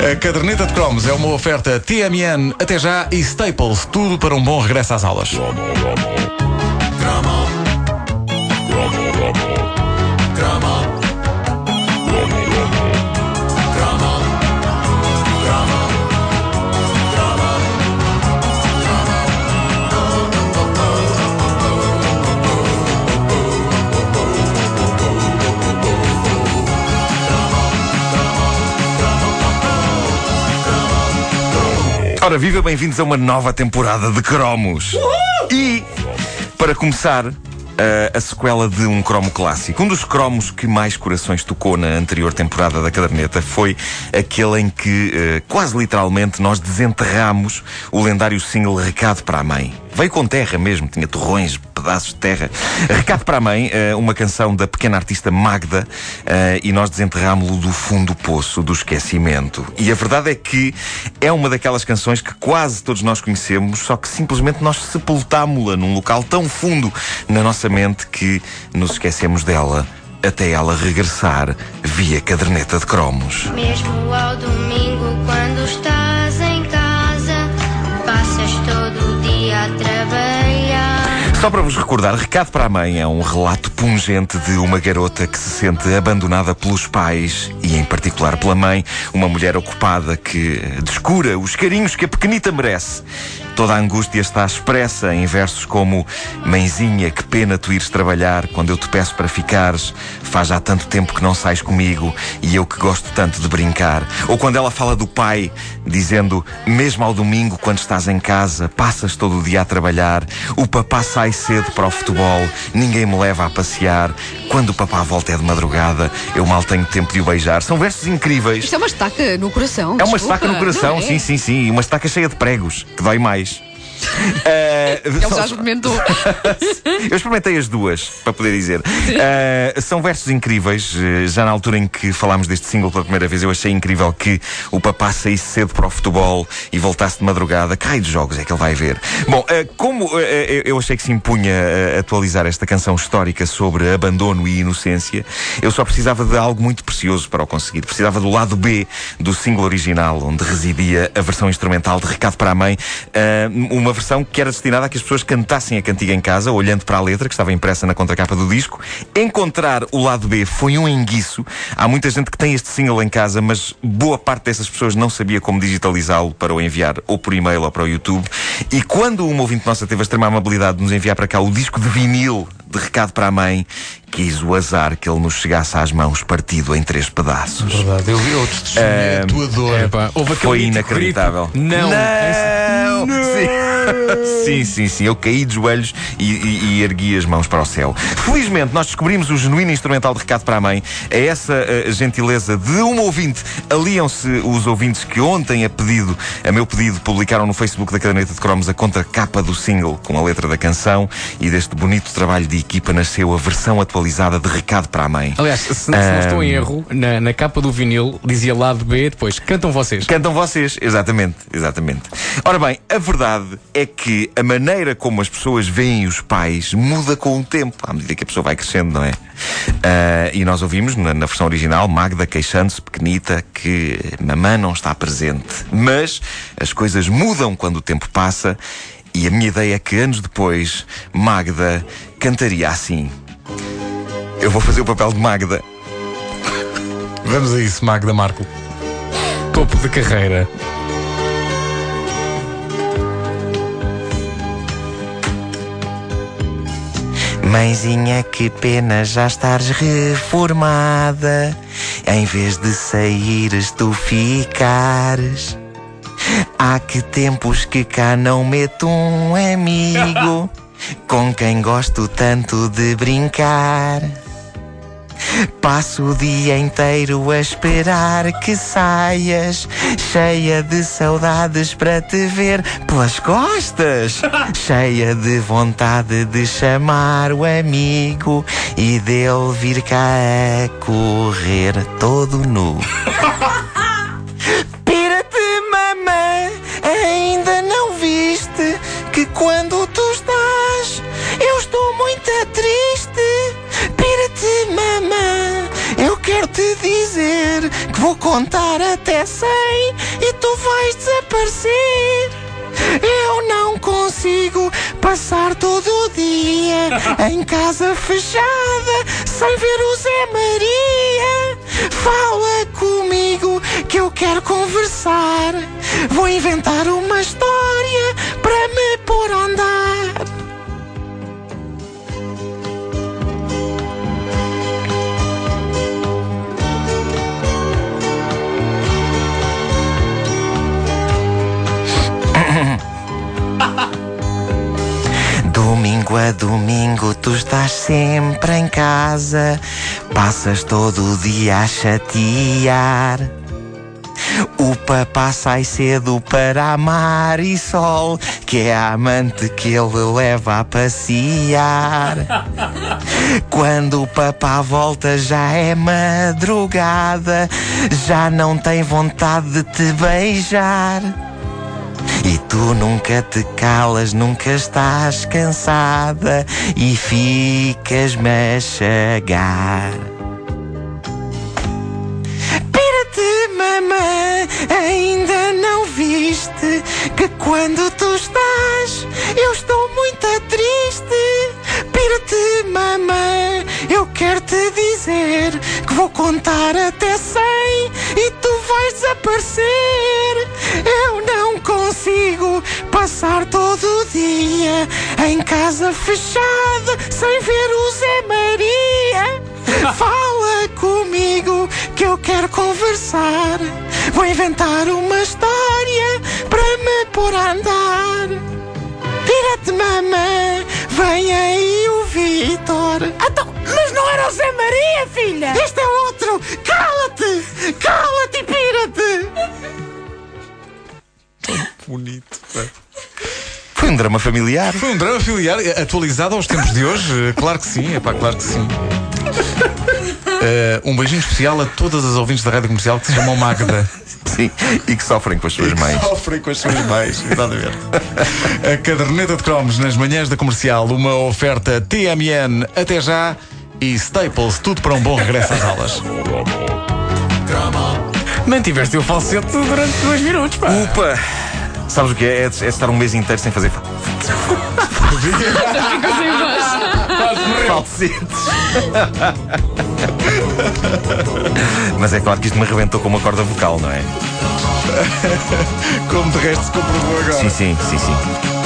A caderneta de cromos é uma oferta TMN até já e Staples, tudo para um bom regresso às aulas. Ora, viva, bem-vindos a uma nova temporada de cromos. E, para começar, eh, a sequela de um cromo clássico. Um dos cromos que mais corações tocou na anterior temporada da caderneta foi aquele em que, eh, quase literalmente, nós desenterramos o lendário single Recado para a Mãe. Veio com terra mesmo, tinha torrões, pedaços de terra. Recado para a Mãe, eh, uma canção da pequena artista Magda, eh, e nós desenterrámo-lo do fundo do poço do esquecimento. E a verdade é que é uma daquelas canções que quase todos nós conhecemos, só que simplesmente nós sepultámo-la num local tão fundo na nossa mente que nos esquecemos dela até ela regressar via caderneta de cromos. Mesmo ao domingo, quando estás Só para vos recordar, Recado para a Mãe é um relato pungente de uma garota que se sente abandonada pelos pais e, em particular, pela mãe, uma mulher ocupada que descura os carinhos que a pequenita merece. Toda a angústia está expressa em versos como Mãezinha, que pena tu ires trabalhar quando eu te peço para ficares. Faz já tanto tempo que não sais comigo e eu que gosto tanto de brincar. Ou quando ela fala do pai, dizendo Mesmo ao domingo, quando estás em casa, passas todo o dia a trabalhar. O papá sai cedo para o futebol, ninguém me leva a passear. Quando o papá volta é de madrugada, eu mal tenho tempo de o beijar. São versos incríveis. Isto é uma estaca no coração. É uma desculpa, estaca no coração, é? sim, sim, sim. Uma estaca cheia de pregos, que dói mais. Eh, Ele já experimentou. eu experimentei as duas, para poder dizer. Uh, são versos incríveis. Uh, Já na altura em que falámos deste single pela primeira vez, eu achei incrível que o papá saísse cedo para o futebol e voltasse de madrugada. Cai dos jogos, é que ele vai ver. Bom, uh, como uh, eu achei que se impunha uh, atualizar esta canção histórica sobre abandono e inocência, eu só precisava de algo muito precioso para o conseguir. Precisava do lado B do single original, onde residia a versão instrumental de Recado para a Mãe. Uh, uma versão que era destinada a que as pessoas cantassem a cantiga em casa, olhando para a letra que estava impressa na contracapa do disco. Encontrar o lado B foi um enguiço. Há muita gente que tem este single em casa, mas boa parte dessas pessoas não sabia como digitalizá-lo para o enviar ou por e-mail ou para o YouTube. E quando uma ouvinte nossa teve a extrema amabilidade de nos enviar para cá o disco de vinil de recado para a mãe, quis o azar que ele nos chegasse às mãos partido em três pedaços. Verdade, eu, eu testemunhei a tua dor. É, pá, Foi inacreditável. grito. Não. Não! Sim. sim, sim, sim. Eu caí de joelhos e, e- e ergui as mãos para o céu. Felizmente, nós descobrimos o genuíno instrumental de recado para a mãe. A essa eh, gentileza de uma ouvinte, aliam-se os ouvintes que ontem, a pedido, a meu pedido, publicaram no Facebook da Caderneta de Cromos a contracapa do single com a letra da canção e deste bonito trabalho de equipa nasceu a versão atualizada de recado para a mãe. Aliás, se, se não estou em erro, na, na capa do vinil dizia lado B, depois cantam vocês. Cantam vocês, exatamente, exatamente. Ora bem, a verdade é que a maneira como as pessoas veem os pais muda com o tempo, à medida que a pessoa vai crescendo, não é? Ah, e nós ouvimos na, na versão original Magda queixando-se pequenita que mamã não está presente. Mas as coisas mudam quando o tempo passa e a minha ideia é que anos depois Magda cantaria assim. Eu vou fazer o papel de Magda. Vamos a isso, Magda Marco. Topo de carreira. Mãezinha, que pena já estares reformada. Em vez de saíres, tu ficares. Há que tempos que cá não meto um amigo com quem gosto tanto de brincar. Passo o dia inteiro a esperar que saias, cheia de saudades para te ver pelas costas, cheia de vontade de chamar o amigo e dele vir cá a correr todo nu. Que vou contar até 100 e tu vais desaparecer. Eu não consigo passar todo o dia em casa fechada sem ver o Zé Maria. Fala comigo que eu quero conversar. Vou inventar uma história para me pôr a andar. Tu estás sempre em casa, passas todo o dia a chatear. O papá sai cedo para amar e sol, que é a amante que ele leva a passear. Quando o papá volta já é madrugada, já não tem vontade de te beijar. E tu nunca te calas, nunca estás cansada e ficas-me a chegar. Pira-te, mamã, ainda não viste que quando tu estás, eu estou muito triste. Pira-te, mamã, eu quero te dizer que vou contar até cem e tu vais desaparecer. Passar todo o dia em casa fechada sem ver o Zé Maria. Fala comigo que eu quero conversar. Vou inventar uma história para me pôr a andar. Tira-te, mamã, vem aí o Vitor. Então, mas não era o Zé Maria, filha! Este é drama familiar. Foi um drama familiar eh, atualizado aos tempos de hoje. Eh, Claro que sim, é pá, claro que sim. Eh, um beijinho especial a todas as ouvintes da rádio comercial que se chamam Magda. Sim, e que sofrem com as suas mães. Sofrem com as suas mães, exatamente. A caderneta de cromos nas manhãs da comercial, uma oferta TMN até já e Staples, tudo para um bom regresso às aulas. Mantiveste o falsete durante dois minutos, pá. Upa! Sabes o que é? É, é estar um mês inteiro sem fazer fa- falsetes. Mas é claro que isto me arrebentou com uma corda vocal, não é? Como de resto se comprovou agora. Sim, sim, sim, sim.